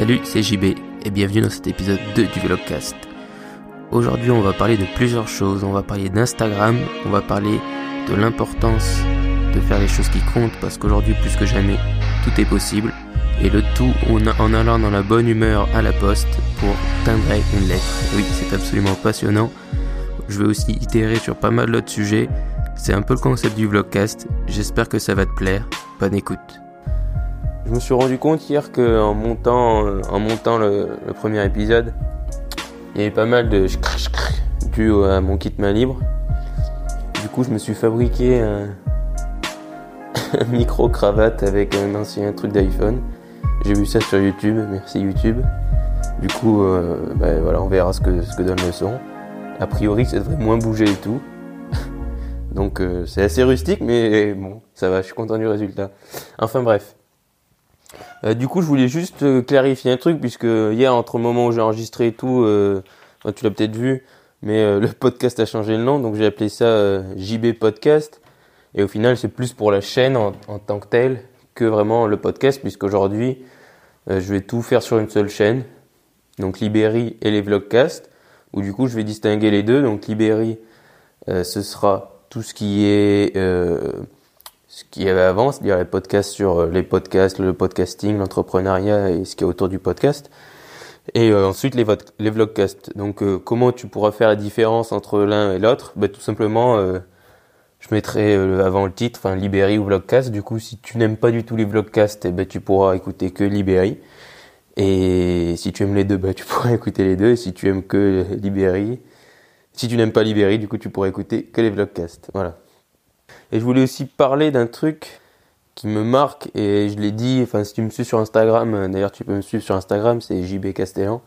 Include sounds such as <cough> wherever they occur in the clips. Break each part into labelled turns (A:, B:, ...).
A: Salut, c'est JB et bienvenue dans cet épisode 2 du Vlogcast. Aujourd'hui, on va parler de plusieurs choses. On va parler d'Instagram, on va parler de l'importance de faire les choses qui comptent parce qu'aujourd'hui, plus que jamais, tout est possible. Et le tout en allant dans la bonne humeur à la poste pour timbrer une lettre. Oui, c'est absolument passionnant. Je vais aussi itérer sur pas mal d'autres sujets. C'est un peu le concept du vlogcast. J'espère que ça va te plaire. Bonne écoute. Je me suis rendu compte hier qu'en montant, euh, en montant le, premier épisode, il y avait pas mal de dû à mon kit main libre. Du coup, je me suis fabriqué un, <laughs> micro cravate avec un ancien truc d'iPhone. J'ai vu ça sur YouTube, merci YouTube. Du coup, euh, bah, voilà, on verra ce que, ce que donne le son. A priori, ça devrait moins bouger et tout. <laughs> Donc euh, c'est assez rustique, mais bon, ça va, je suis content du résultat. Enfin bref. Euh, du coup, je voulais juste euh, clarifier un truc, puisque hier, entre le moment où j'ai enregistré et tout, tu l'as peut-être vu, mais <laughs> le podcast a changé le nom, donc j'ai appelé ça JB Podcast. Et au final, c'est plus pour la chaîne en, tant que telle que vraiment le podcast, puisqu'aujourd'hui, je vais tout faire sur une seule chaîne, donc Libéry et les vlogcasts, où du coup, je vais distinguer les deux. Donc Libéry, ce sera tout ce qui est euh, ce qu'il y avait avant, c'est-à-dire les podcasts sur euh, les podcasts, le podcasting, l'entrepreneuriat et ce qui est autour du podcast. Et euh, ensuite les, les vlogcasts. Donc euh, comment tu pourras faire la différence entre l'un et l'autre? Ben, Tout simplement, je mettrai avant le titre, enfin Libéry ou vlogcast. Du coup, si tu n'aimes pas du tout les vlogcasts, eh ben, tu pourras écouter que Libéry. Et si tu aimes les deux, ben, tu <laughs> pourras écouter les deux. Et si tu aimes que Libéry, si tu n'aimes pas Libéry, du coup, tu pourrais écouter que les vlogcasts. Voilà. Et je voulais aussi parler d'un truc qui me marque et je l'ai dit, enfin, si tu me suis sur Instagram, euh, d'ailleurs, tu peux me suivre sur Instagram, c'est JB Castellan.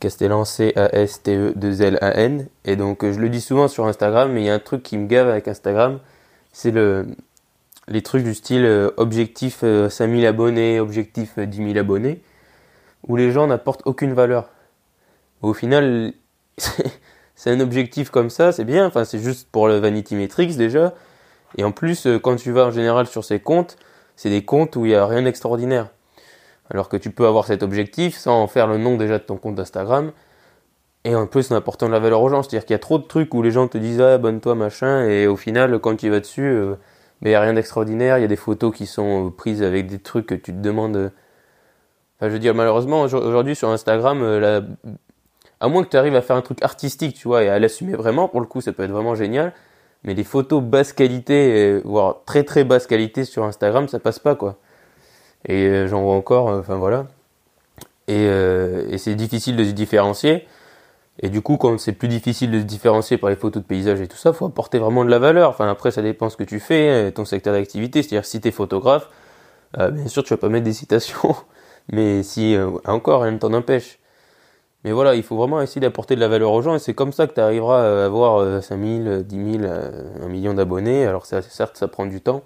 A: Castellan, C-A-S-T-E-2-L-A-N. Et donc, euh, je le dis souvent sur Instagram, mais il y a un truc qui me gave avec Instagram, c'est le, les trucs du style euh, objectif 5000 abonnés, objectif 10 000 abonnés, où les gens n'apportent aucune valeur. Au final, <laughs> c'est un objectif comme ça, c'est bien. Enfin, c'est juste pour le Vanity Metrics déjà. Et en plus, euh, quand tu vas en général sur ces comptes, c'est des comptes où il n'y a rien d'extraordinaire. Alors que tu peux avoir cet objectif sans en faire le nom déjà de ton compte Instagram. Et en plus, en apportant de la valeur aux gens. C'est-à-dire qu'il y a trop de trucs où les gens te disent Ah, abonne-toi, machin. Et au final, quand tu vas dessus, euh, mais il n'y a rien d'extraordinaire. Il y a des photos qui sont euh, prises avec des trucs que tu te demandes. Enfin, je veux dire, malheureusement, aujourd'hui sur Instagram, la à moins que tu arrives à faire un truc artistique, tu vois, et à l'assumer vraiment, pour le coup, ça peut être vraiment génial. Mais les photos basse qualité, voire très très basse qualité sur Instagram, ça passe pas, quoi. Et euh, j'en vois encore, euh, enfin voilà. Et, euh, c'est difficile de se différencier. Et du coup, quand c'est plus difficile de se différencier par les photos de paysage et tout ça, faut apporter vraiment de la valeur. Enfin, après, ça dépend ce que tu fais, ton secteur d'activité. C'est-à-dire, si tu es photographe, bien sûr, tu vas pas mettre des citations. <laughs> Mais si, encore, rien ne t'en empêche. Mais voilà, il faut vraiment essayer d'apporter de la valeur aux gens et c'est comme ça que tu arriveras à avoir 5000, 10 000, 1 million d'abonnés. Alors certes, ça prend du temps.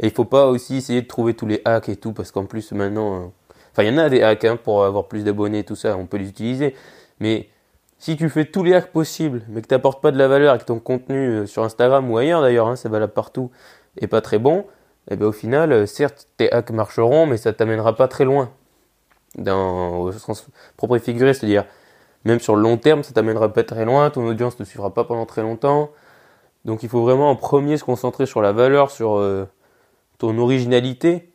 A: Et il faut pas aussi essayer de trouver tous les hacks et tout parce qu'en plus maintenant, euh, enfin il y en a des hacks hein, pour avoir plus d'abonnés et tout ça, on peut les utiliser. Mais si tu fais tous les hacks possibles, mais que tu n'apportes pas de la valeur et que ton contenu euh, sur Instagram ou ailleurs d'ailleurs, hein, ça valable partout, est pas très bon, et eh au final, euh, certes tes hacks marcheront, mais ça t'amènera pas très loin dans, au sens propre et figuré, c'est-à-dire même sur le long terme, ça t'amènera pas très loin, ton audience ne suivra pas pendant très longtemps. Donc il faut vraiment en premier se concentrer sur la valeur, sur euh, ton originalité,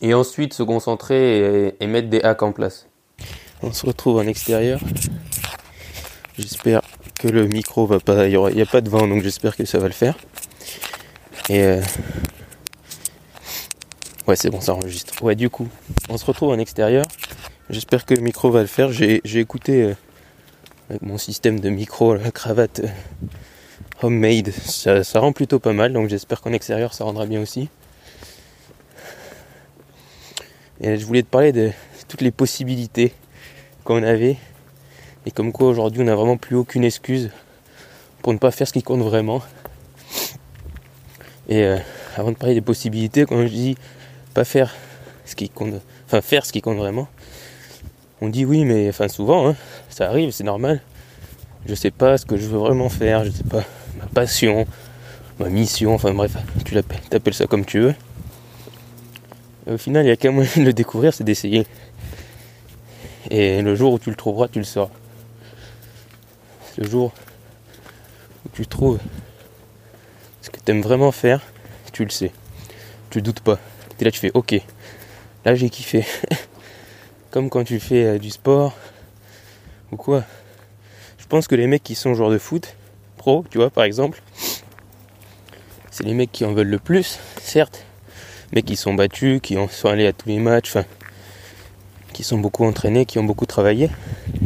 A: et ensuite se concentrer et, mettre des hacks en place. On se retrouve en extérieur. J'espère que le micro va pas, il n'y a pas de vent, donc j'espère que ça va le faire. Et euh, Ouais, c'est bon, ça enregistre. Ouais, du coup, on se retrouve en extérieur. J'espère que le micro va le faire. J'ai, écouté euh, avec mon système de micro, la cravate euh, homemade. Ça, rend plutôt pas mal, donc j'espère qu'en extérieur ça rendra bien aussi. Et je voulais te parler de toutes les possibilités qu'on avait. Et comme quoi aujourd'hui on n'a vraiment plus aucune excuse pour ne pas faire ce qui compte vraiment. Et euh, avant de parler des possibilités, quand je dis faire ce qui compte, enfin faire ce qui compte vraiment. On dit oui, mais enfin souvent, hein, ça arrive, c'est normal. Je sais pas ce que je veux vraiment faire, je sais pas ma passion, ma mission, enfin bref, tu l'appelles, ça comme tu veux. au final, il y a qu'un moyen de le découvrir, c'est d'essayer. Et le jour où tu le trouveras, tu le sauras. Le jour où tu trouves ce que tu aimes vraiment faire, tu le sais. Tu doutes pas. Tu là, tu fais ok. Là, j'ai kiffé. <laughs> Comme quand tu fais euh, du sport ou quoi. Je pense que les mecs qui sont joueurs de foot, pro, tu vois, par exemple, c'est les mecs qui en veulent le plus, certes, mais qui sont battus, qui sont allés à tous les matchs, qui sont beaucoup entraînés, qui ont beaucoup travaillé.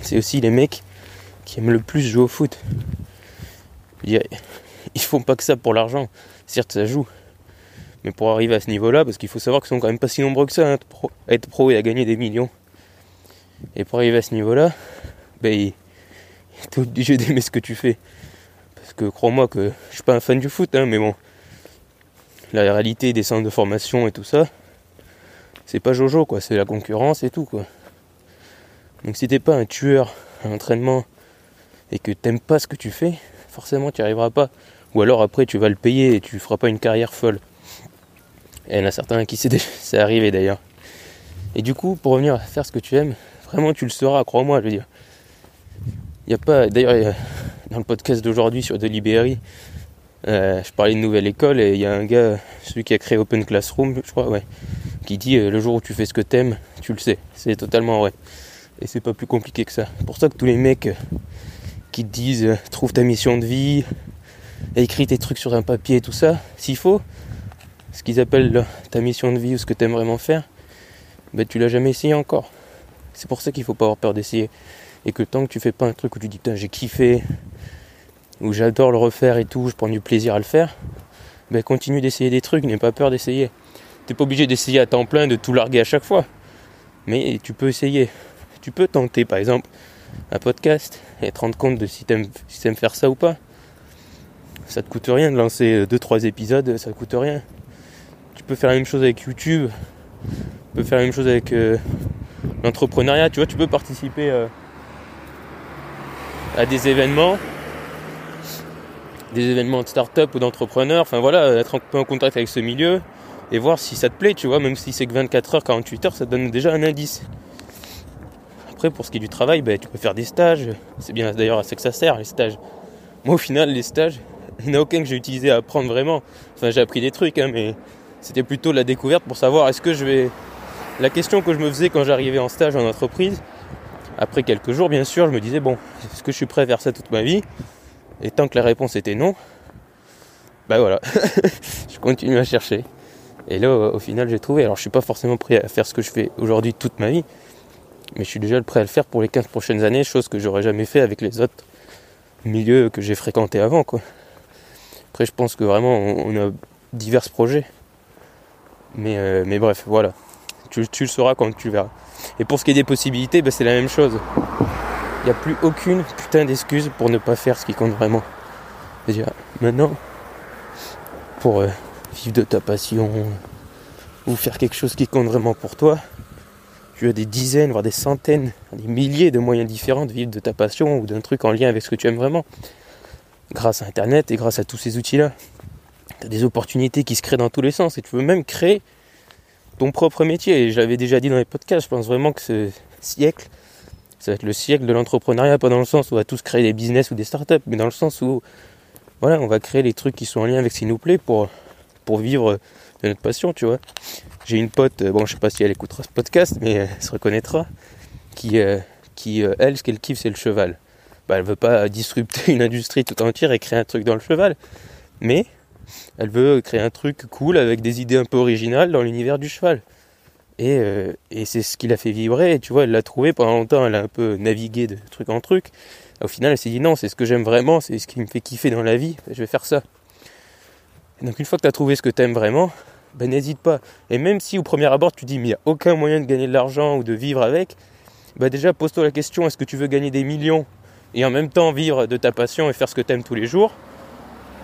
A: C'est aussi les mecs qui aiment le plus jouer au foot. <laughs> Ils font pas que ça pour l'argent. Certes, ça joue. Mais pour arriver à ce niveau-là, parce qu'il faut savoir qu'ils sont quand même pas si nombreux que ça, hein, à être pro et à gagner des millions. Et pour arriver à ce niveau-là, ben, t'es obligé d'aimer ce que tu fais. Parce que crois-moi que je suis pas un fan du foot, hein, mais bon, la réalité des centres de formation et tout ça, c'est pas Jojo quoi, c'est la concurrence et tout quoi. Donc si t'es pas un tueur à l'entraînement et que t'aimes pas ce que tu fais, forcément tu n'y arriveras pas. Ou alors après tu vas le payer et tu feras pas une carrière folle. Et il y en a certains qui c'est arrivé d'ailleurs. Et du coup, pour revenir à faire ce que tu aimes, vraiment tu le sauras, crois-moi, je veux dire. Il n'y a pas. D'ailleurs, dans le podcast d'aujourd'hui sur Deliberry, euh, je parlais de nouvelle école et il y a un gars, celui qui a créé Open Classroom, je crois, ouais, qui dit euh, le jour où tu fais ce que t'aimes, tu le sais. C'est totalement vrai. Et c'est pas plus compliqué que ça. Pour ça que tous les mecs euh, qui te disent euh, trouve ta mission de vie, écris tes trucs sur un papier et tout ça, s'il faut, ce qu'ils appellent ta mission de vie ou ce que t'aimes vraiment faire, ben tu l'as jamais essayé encore. C'est pour ça qu'il faut pas avoir peur d'essayer. Et que tant que tu fais pas un truc où tu dis putain j'ai kiffé, ou j'adore le refaire et tout, je prends du plaisir à le faire, ben continue d'essayer des trucs, n'aie pas peur d'essayer. T'es pas obligé d'essayer à temps plein, de tout larguer à chaque fois. Mais tu peux essayer. Tu peux tenter par exemple un podcast et te rendre compte de si t'aimes faire ça ou pas. Ça te coûte rien de lancer 2-3 épisodes, ça te coûte rien. Tu peux faire la même chose avec YouTube. Tu peux faire la même chose avec euh, l'entrepreneuriat. Tu vois, tu peux participer euh, à des événements des événements de start-up ou d'entrepreneurs, enfin voilà, être un peu en contact avec ce milieu et voir si ça te plaît, tu vois, même si c'est que 24 heures, 48 heures, ça te donne déjà un indice. Après, pour ce qui est du travail, ben, tu peux faire des stages, c'est bien d'ailleurs à ça que ça sert, les stages. Moi, au final, les stages, il n'y en a aucun que j'ai utilisé à apprendre vraiment. Enfin, j'ai appris des trucs, hein, mais c'était plutôt la découverte pour savoir est-ce que je vais. La question que je me faisais quand j'arrivais en stage en entreprise, après quelques jours, bien sûr, je me disais bon, est-ce que je suis prêt à faire ça toute ma vie? Et tant que la réponse était non, bah voilà, <laughs> je continue à chercher. Et là, au final, j'ai trouvé. Alors, je suis pas forcément prêt à faire ce que je fais aujourd'hui toute ma vie, mais je suis déjà prêt à le faire pour les 15 prochaines années, chose que j'aurais jamais fait avec les autres milieux que j'ai fréquentés avant, quoi. Après, je pense que vraiment, on, a divers projets. Mais, euh, mais bref, voilà. Tu, le sauras quand tu verras. Et pour ce qui est des possibilités, bah, c'est la même chose. Il n'y a plus aucune putain d'excuse pour ne pas faire ce qui compte vraiment. Dire, maintenant, pour euh, vivre de ta passion ou faire quelque chose qui compte vraiment pour toi, tu as des dizaines, voire des centaines, des milliers de moyens différents de vivre de ta passion ou d'un truc en lien avec ce que tu aimes vraiment. Grâce à Internet et grâce à tous ces outils-là. Tu as des opportunités qui se créent dans tous les sens et tu peux même créer ton propre métier. Et j'avais déjà dit dans les podcasts, je pense vraiment que ce siècle, ça va être le siècle de l'entrepreneuriat, pas dans le sens où on va tous créer des business ou des startups, mais dans le sens où voilà, on va créer les trucs qui sont en lien avec ce qui nous plaît pour, vivre de notre passion, tu vois. J'ai une pote, bon, je sais pas si elle écoutera ce podcast, mais elle se reconnaîtra, qui, euh, qui euh, elle, ce qu'elle kiffe, c'est le cheval. Bah, elle veut pas disrupter <laughs> une industrie tout entière et créer un truc dans le cheval, mais elle veut créer un truc cool avec des idées un peu originales dans l'univers du cheval. Euh, et, c'est ce qui l'a fait vibrer. Tu vois, elle l'a trouvé pendant longtemps, elle a un peu navigué de truc en truc. Au final, elle s'est dit non, c'est ce que j'aime vraiment, c'est ce qui me fait kiffer dans la vie, je vais faire ça. donc une fois que tu as trouvé ce que tu aimes vraiment, ben n'hésite pas. Et même si au premier abord tu dis mais il n'y a aucun moyen de gagner de l'argent ou de vivre avec, ben déjà pose-toi la question, est-ce que tu veux gagner des millions et en même temps vivre de ta passion et faire ce que tu aimes tous les jours?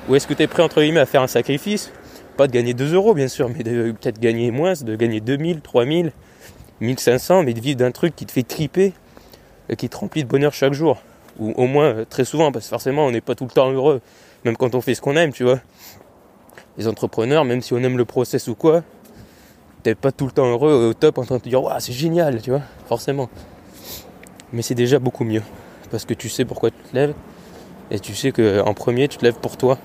A: Ou est-ce que tu es prêt entre guillemets à faire un sacrifice? Pas de gagner 2 euros, bien sûr, mais de peut-être gagner moins, de gagner 2000, 3000, 1500, mais de vivre d'un truc qui te fait triper et qui te remplit de bonheur chaque jour. Ou au moins euh, très souvent, parce que forcément, on n'est pas tout le temps heureux, même quand on fait ce qu'on aime, tu vois. Les entrepreneurs, même si on aime le process ou quoi, t'es pas tout le temps heureux au top en train de te dire, waouh, c'est génial, tu vois, forcément. Mais c'est déjà beaucoup mieux. Parce que tu sais pourquoi tu te lèves. Et tu sais qu'en premier, tu te lèves pour toi.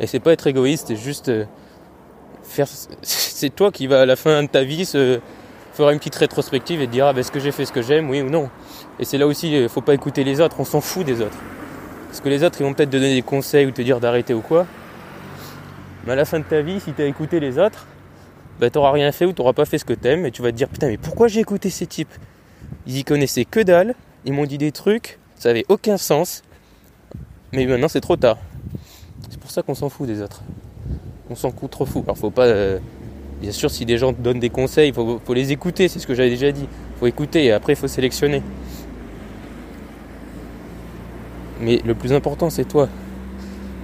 A: Et c'est pas être égoïste, c'est juste euh, faire. <laughs> C'est toi qui va à la fin de ta vie se faire une petite rétrospective et te dire ah, ben, est-ce que j'ai fait ce que j'aime, oui ou non? Et c'est là aussi, il faut pas écouter les autres, on s'en fout des autres. Parce que les autres, ils vont peut-être te donner des conseils ou te dire d'arrêter ou quoi. Mais à la fin de ta vie, si tu as écouté les autres, bah, t'auras rien fait ou t'auras pas fait ce que t'aimes et tu vas te dire putain mais pourquoi j'ai écouté ces types? Ils y connaissaient que dalle, ils m'ont dit des trucs, ça avait aucun sens, mais maintenant c'est trop tard. C'est pour ça qu'on s'en fout des autres. On s'en fout trop fou. Alors faut pas. Euh, bien sûr, si des gens te donnent des conseils, il faut, les écouter, c'est ce que j'avais déjà dit. Faut écouter et après il faut sélectionner. Mais le plus important c'est toi.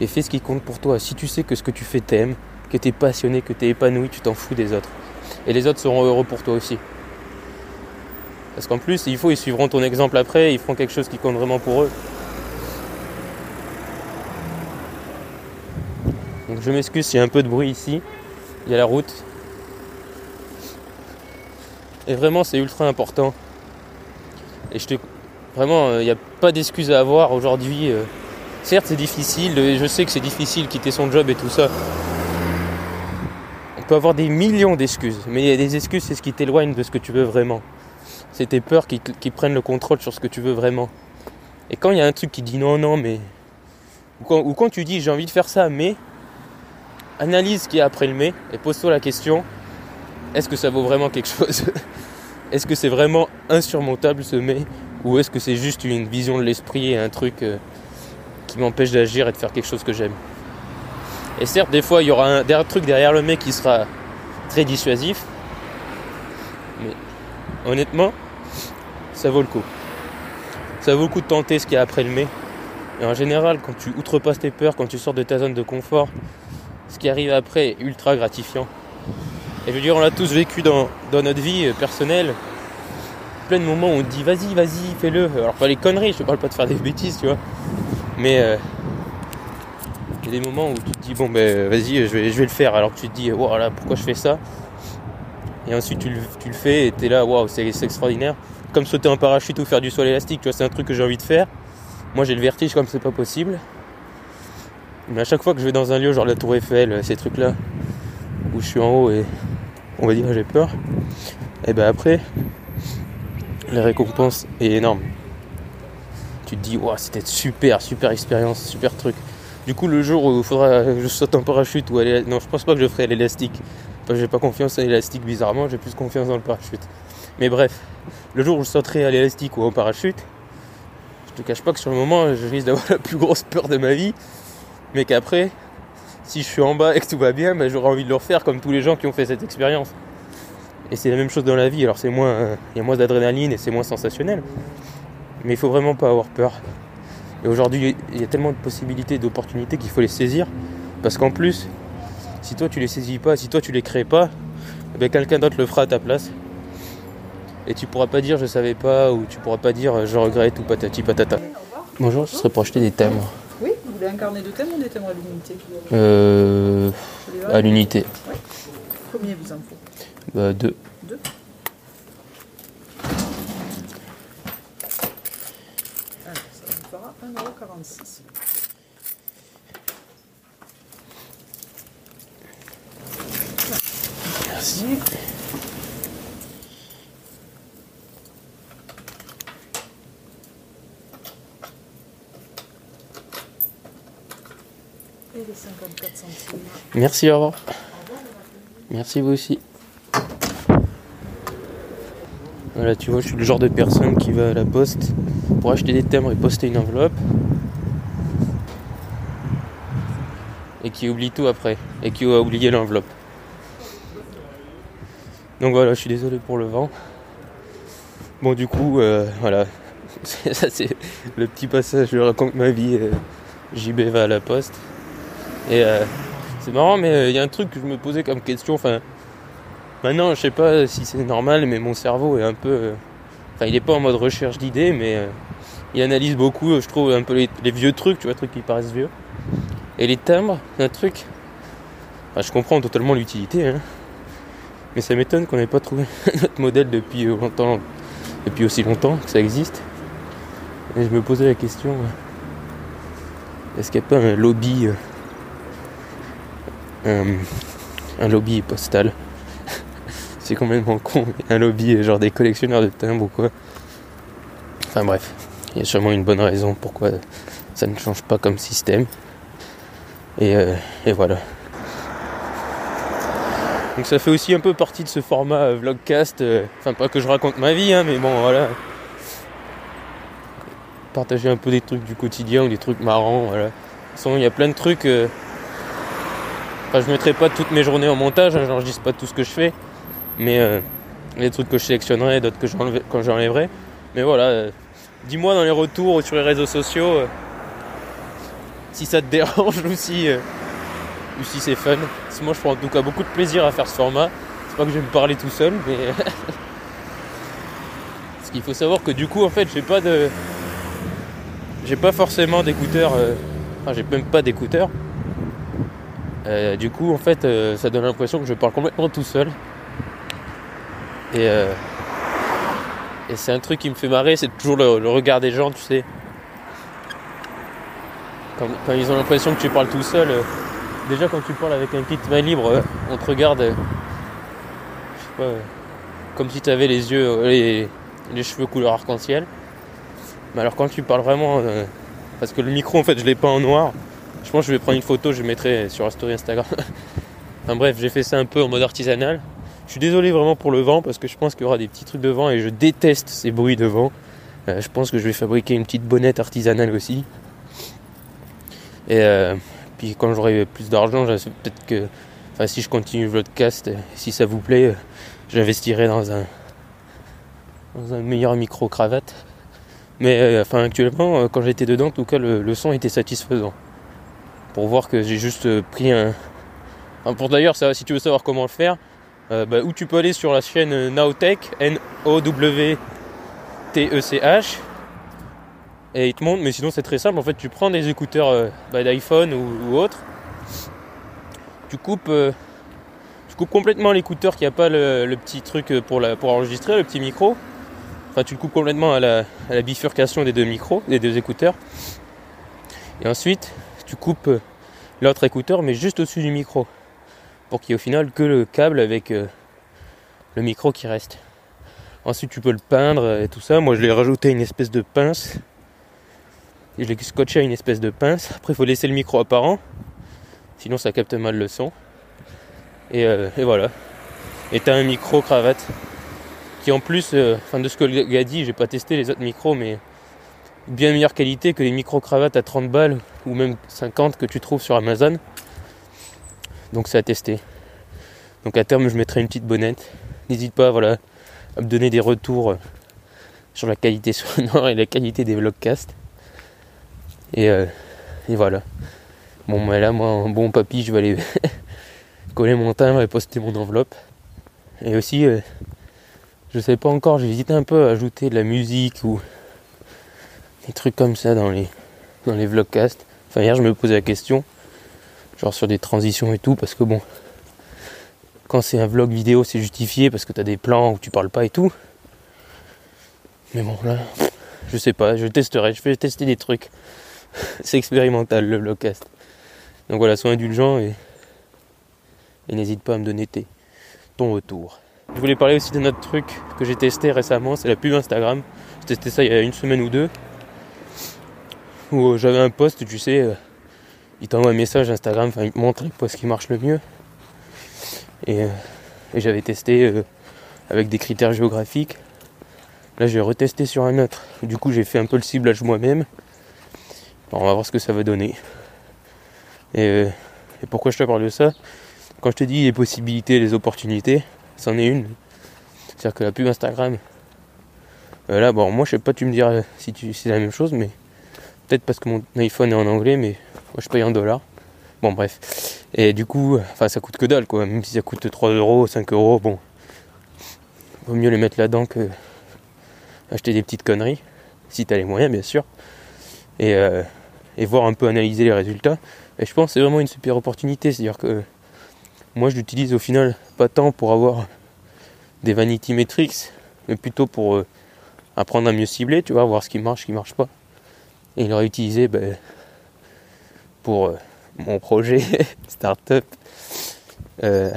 A: Et fais ce qui compte pour toi. Si tu sais que ce que tu fais t'aimes, que tu es passionné, que tu es épanoui, tu t'en fous des autres. Et les autres seront heureux pour toi aussi. Parce qu'en plus, il faut, ils suivront ton exemple après, ils feront quelque chose qui compte vraiment pour eux. Je m'excuse s'il y a un peu de bruit ici. Il y a la route. Et vraiment, c'est ultra important. Et je te. Vraiment, il n'y a pas d'excuse à avoir aujourd'hui. Euh. Certes, c'est difficile. Je sais que c'est difficile quitter son job et tout ça peut avoir des millions d'excuses, mais il y a des excuses, c'est ce qui t'éloigne de ce que tu veux vraiment. C'est tes peurs qui, prennent le contrôle sur ce que tu veux vraiment. Et quand il y a un truc qui dit non, non, mais. Ou quand, tu dis j'ai envie de faire ça, mais. Analyse ce qu'il y a après le mais et pose-toi la question est-ce que ça vaut vraiment quelque chose <laughs> Est-ce que c'est vraiment insurmontable ce mais Ou est-ce que c'est juste une vision de l'esprit et un truc euh, qui m'empêche d'agir et de faire quelque chose que j'aime? Et certes, des fois, il y aura un, truc derrière le mec qui sera très dissuasif. Mais honnêtement, ça vaut le coup. Ça vaut le coup de tenter ce qu'il y a après le mais. Et en général, quand tu outrepasses tes peurs, quand tu sors de ta zone de confort, ce qui arrive après est ultra gratifiant. Et je veux dire, on l'a tous vécu dans, notre vie personnelle. Plein de moments où on dit vas-y, vas-y, fais-le. Alors pas les conneries, je te parle pas de faire des bêtises, tu vois. Mais euh, il y a des moments où tu te dis bon ben vas-y je vais, le faire alors que tu te dis voilà pourquoi je fais ça? Et ensuite tu le, tu le fais et tu es là waouh c'est extraordinaire comme sauter en parachute ou faire du sol élastique tu vois c'est un truc que j'ai envie de faire moi j'ai le vertige comme c'est pas possible mais à chaque fois que je vais dans un lieu genre la tour Eiffel ces trucs là où je suis en haut et on va dire j'ai peur et ben après la récompense est énorme tu te dis waouh c'était super super expérience super truc du coup, le jour où il faudra que je saute en parachute ou aller. Non, je pense pas que je ferai l'élastique. Que j'ai pas confiance en l'élastique bizarrement, j'ai plus confiance dans le parachute. Mais bref, le jour où je sauterai à l'élastique ou en parachute, je te cache pas que sur le moment, je risque d'avoir <laughs> la plus grosse peur de ma vie. Mais qu'après, si je suis en bas et que tout va bien, ben, j'aurai envie de le refaire comme tous les gens qui ont fait cette expérience. Et c'est la même chose dans la vie. Alors c'est moins, il y a moins d'adrénaline et c'est moins sensationnel. Mais il faut vraiment pas avoir peur. Et aujourd'hui, il y a tellement de possibilités, d'opportunités qu'il faut les saisir. Parce qu'en plus, si toi tu les saisis pas, si toi tu les crées pas, eh ben, quelqu'un d'autre le fera à ta place. Et tu pourras pas dire je savais pas, ou tu pourras pas dire je regrette, ou patati patata. Bonjour, je serais pour acheter des thèmes.
B: Vous voulez un carnet de thèmes ou des thèmes à l'unité
A: Euh. À l'unité.
B: Combien vous en faut
A: Bah, deux.
B: Deux fera 1,46€.
A: Merci.
B: 54 centimes.
A: Merci, au revoir. Merci vous aussi. Voilà, tu vois, je suis le genre de personne qui va à la poste pour acheter des timbres et poster une enveloppe. Et qui oublie tout après. Et qui a oublié l'enveloppe. Donc voilà, je suis désolé pour le vent. Bon, du coup, euh, voilà. <laughs> Ça, c'est le petit passage, je raconte ma vie. Euh, JB va à la poste. Et euh, c'est marrant, mais il y a un truc que je me posais comme question. Enfin, Maintenant, je sais pas si c'est normal, mais mon cerveau est un peu. Euh, enfin, il est pas en mode recherche d'idées, mais euh, il analyse beaucoup, je trouve, un peu les, vieux trucs, tu vois, trucs qui paraissent vieux. Et les timbres, un truc. Enfin, je comprends totalement l'utilité, hein. Mais ça m'étonne qu'on n'ait pas trouvé <laughs> notre modèle depuis euh, longtemps, depuis aussi longtemps que ça existe. Et je me posais la question euh, est-ce qu'il n'y a pas un lobby. Euh, un, lobby postal <laughs> C'est complètement con, un lobby euh, genre des collectionneurs de timbres ou quoi. Enfin bref, il y a sûrement une bonne raison pourquoi ça ne change pas comme système. Et, euh, voilà. Donc ça fait aussi un peu partie de ce format vlogcast. Enfin pas que je raconte ma vie, hein, mais bon voilà. Partager un peu des trucs du quotidien ou des trucs marrants, voilà. De toute façon, il y a plein de trucs. Enfin, je mettrai pas toutes mes journées en montage, hein, j'enregistre pas tout ce que je fais. Mais euh, des trucs que je sélectionnerai, d'autres que j'enlèverai-. Mais voilà, euh, dis-moi dans les retours ou sur les réseaux sociaux euh, si ça te <laughs> dérange ou si, si c'est fun. Parce que moi je prends en tout cas beaucoup de plaisir à faire ce format. C'est pas que je vais me parler tout seul, mais. <laughs> Parce qu'il faut savoir que du coup en fait j'ai pas de. J'ai pas forcément d'écouteurs. Enfin j'ai même pas d'écouteurs. Euh, du coup en fait euh, ça donne l'impression que je parle complètement tout seul. Et, euh, et c'est un truc qui me fait marrer, c'est toujours le, regard des gens, tu sais. Quand, ils ont l'impression que tu parles tout seul, déjà quand tu parles avec un kit main libre, on te regarde, comme si tu avais les yeux, les, les cheveux couleur arc-en-ciel. Mais alors quand tu parles vraiment, parce que le micro en fait je l'ai pas en noir, je pense que je vais prendre une photo, je mettrai sur la story Instagram. <laughs> enfin bref, j'ai fait ça un peu en mode artisanal. Je suis désolé vraiment pour le vent parce que je pense qu'il y aura des petits trucs de vent et je déteste ces bruits de vent. Euh, je pense que je vais fabriquer une petite bonnette artisanale aussi. Et euh, puis quand j'aurai plus d'argent, peut-être que enfin, si je continue le podcast, euh, si ça vous plaît, j'investirai dans un dans un meilleur micro cravate. Mais enfin actuellement, quand j'étais dedans, en tout cas le son était satisfaisant. Pour voir que j'ai juste euh, pris un. Pour d'ailleurs, si tu veux savoir comment le faire, euh, bah, où tu peux aller sur la chaîne euh, Nowtech, N-O-W-T-E-C-H, et il te montre, mais sinon c'est très simple, en fait tu prends des écouteurs euh, bah, d'iPhone ou, autre, tu coupes, tu complètement l'écouteur qui n'a pas le, petit truc pour, pour enregistrer, le petit micro, enfin tu le coupes complètement à la, à la bifurcation des deux micros, des deux écouteurs, et ensuite tu coupes euh, l'autre écouteur mais juste au-dessus du micro pour qu'il y ait au final que le câble avec euh, le micro qui reste. Ensuite, tu peux le peindre euh, et tout ça. Moi, je l'ai rajouté une espèce de pince. Et je l'ai scotché à une espèce de pince. Après, il faut laisser le micro apparent. Sinon, ça capte mal le son. Et, et voilà. Et t'as un micro cravate. Qui en plus, enfin de ce que le gars dit, j'ai pas testé les autres micros, mais bien meilleure qualité que les micros cravates à 30 balles ou même 50 que tu trouves sur Amazon. Donc c'est à tester. Donc à terme je mettrai une petite bonnette. N'hésite pas voilà, à me donner des retours euh, sur la qualité sonore <laughs> et la qualité des vlogcasts. Et, euh, et voilà. Bon bah là moi bon papy je vais aller <laughs> coller mon timbre et poster mon enveloppe. Et aussi euh, je sais pas encore, j'ai hésité un peu à ajouter de la musique ou des trucs comme ça dans les dans les vlogcasts. Enfin hier je me posais la question genre sur des transitions et tout, parce que bon, quand c'est un vlog vidéo, c'est justifié parce que t'as des plans où tu parles pas et tout. Mais bon, là, je sais pas, je testerai, je vais tester des trucs. <laughs> c'est expérimental le vlogcast. Donc voilà, sois indulgent et, et n'hésite pas à me donner tes, ton retour. Je voulais parler aussi d'un autre truc que j'ai testé récemment, c'est la pub Instagram. J'ai testé ça il y a une semaine ou deux. Où euh, j'avais un post, tu sais, euh, il t'envoie un message Instagram, enfin il te montre les posts qui marchent le mieux. Et, euh, j'avais testé avec des critères géographiques. Là j'ai retesté sur un autre. Du coup j'ai fait un peu le ciblage moi-même. On va voir ce que ça va donner. Et, pourquoi je te parle de ça? Quand je te dis les possibilités, les opportunités, c'en est une. C'est-à-dire que la pub Instagram, là bon moi je sais pas tu me diras si, tu, si c'est la même chose mais peut-être parce que mon iPhone est en anglais mais moi je paye en dollars. Bon bref. Et du coup, enfin ça coûte que dalle quoi, même si ça coûte 3 euros, 5 euros, bon. Vaut mieux les mettre là-dedans que acheter des petites conneries, si t'as les moyens bien sûr. Et, euh, et voir un peu analyser les résultats. Et je pense que c'est vraiment une super opportunité, c'est-à-dire que moi je l'utilise au final pas tant pour avoir des vanity metrics, mais plutôt pour euh, apprendre à mieux cibler, tu vois, voir ce qui marche, ce qui marche pas. Et il l'aurait utilisé ben, pour euh, mon projet <laughs> startup. Euh,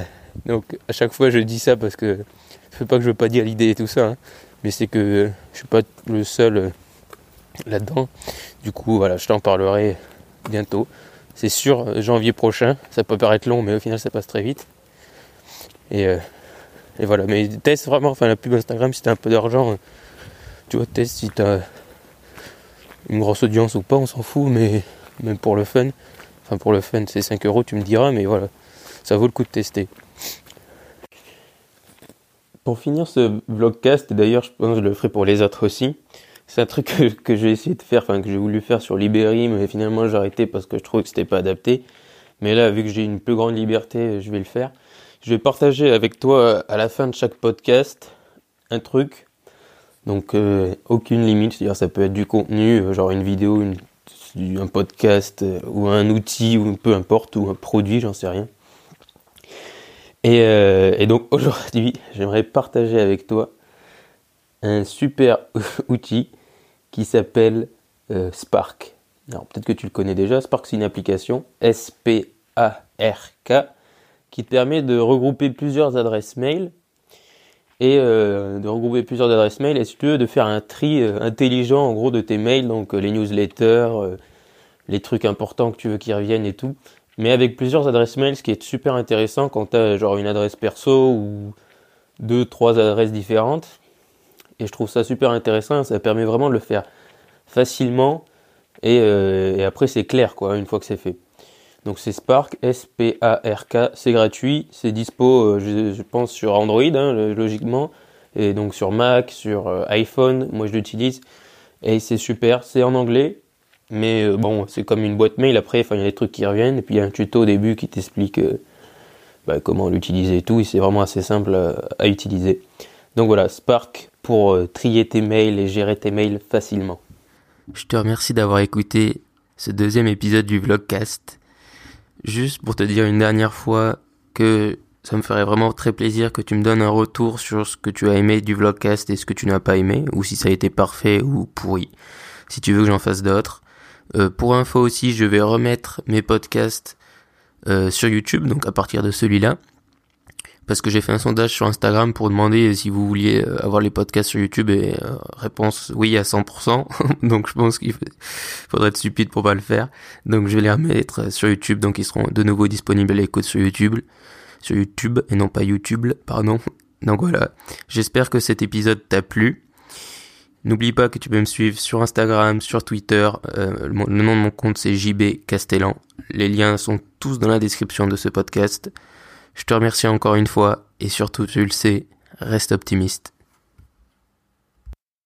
A: donc à chaque fois je dis ça parce que c'est pas que je veux pas dire l'idée et tout ça, hein, mais c'est que je suis pas le seul euh, là-dedans. Du coup voilà, je t'en parlerai bientôt. C'est sûr janvier prochain, ça peut paraître long mais au final ça passe très vite. Et, et voilà, mais teste vraiment, enfin la pub Instagram si t'as un peu d'argent, tu vois, teste si t'as une grosse audience ou pas, on s'en fout, mais même pour le fun, enfin pour le fun c'est 5 euros, tu me diras, mais voilà, ça vaut le coup de tester. Pour finir ce vlogcast, d'ailleurs je pense que je le ferai pour les autres aussi, c'est un truc que, j'ai essayé de faire, enfin que j'ai voulu faire sur Libéry, mais finalement j'ai arrêté parce que je trouvais que c'était pas adapté. Mais là, vu que j'ai une plus grande liberté, je vais le faire. Je vais partager avec toi à la fin de chaque podcast un truc donc euh, aucune limite, c'est-à-dire ça peut être du contenu, euh, genre une vidéo, un podcast euh, ou un outil ou peu importe ou un produit, j'en sais rien. Et, donc <laughs> aujourd'hui, j'aimerais partager avec toi un super <laughs> outil qui s'appelle Spark. Alors peut-être que tu le connais déjà, Spark c'est une application S-P-A-R-K qui te permet de regrouper plusieurs adresses mail et euh, de regrouper plusieurs adresses mail et si tu veux de faire un tri euh, intelligent en gros de tes mails, donc euh, les newsletters, les trucs importants que tu veux qu'ils reviennent et tout, mais avec plusieurs adresses mail, ce qui est super intéressant quand tu as genre une adresse perso ou deux, trois adresses différentes. Et je trouve ça super intéressant, ça permet vraiment de le faire facilement et, et après c'est clair quoi, une fois que c'est fait. Donc c'est Spark, S-P-A-R-K, c'est gratuit, c'est dispo, euh, je, pense, sur Android, hein, logiquement, et donc sur Mac, sur euh, iPhone, moi je l'utilise, et c'est super, c'est en anglais, mais euh, bon, c'est comme une boîte mail, après, il y a des trucs qui reviennent, et puis il y a un tuto au début qui t'explique bah, comment l'utiliser et tout, et c'est vraiment assez simple à, utiliser. Donc voilà, Spark pour trier tes mails et gérer tes mails facilement. Je te remercie d'avoir écouté ce deuxième épisode du vlogcast. Juste pour te dire une dernière fois que ça me ferait vraiment très plaisir que tu me donnes un retour sur ce que tu as aimé du vlogcast et ce que tu n'as pas aimé, ou si ça a été parfait ou pourri, si tu veux que j'en fasse d'autres. Euh, pour info aussi, je vais remettre mes podcasts euh, sur YouTube, donc à partir de celui-là parce que j'ai fait un sondage sur Instagram pour demander si vous vouliez euh, avoir les podcasts sur YouTube et euh, réponse oui à 100%. <laughs> donc je pense qu'il faudrait être stupide pour pas le faire. Donc je vais les remettre sur YouTube, donc ils seront de nouveau disponibles à l'écoute sur YouTube, sur YouTube et non pas YouTube, pardon. <laughs> Donc voilà, j'espère que cet épisode t'a plu. N'oublie pas que tu peux me suivre sur Instagram, sur Twitter. Euh, le nom de mon compte c'est JB Castellan. Les liens sont tous dans la description de ce podcast. Je te remercie encore une fois et surtout, tu le sais, reste optimiste.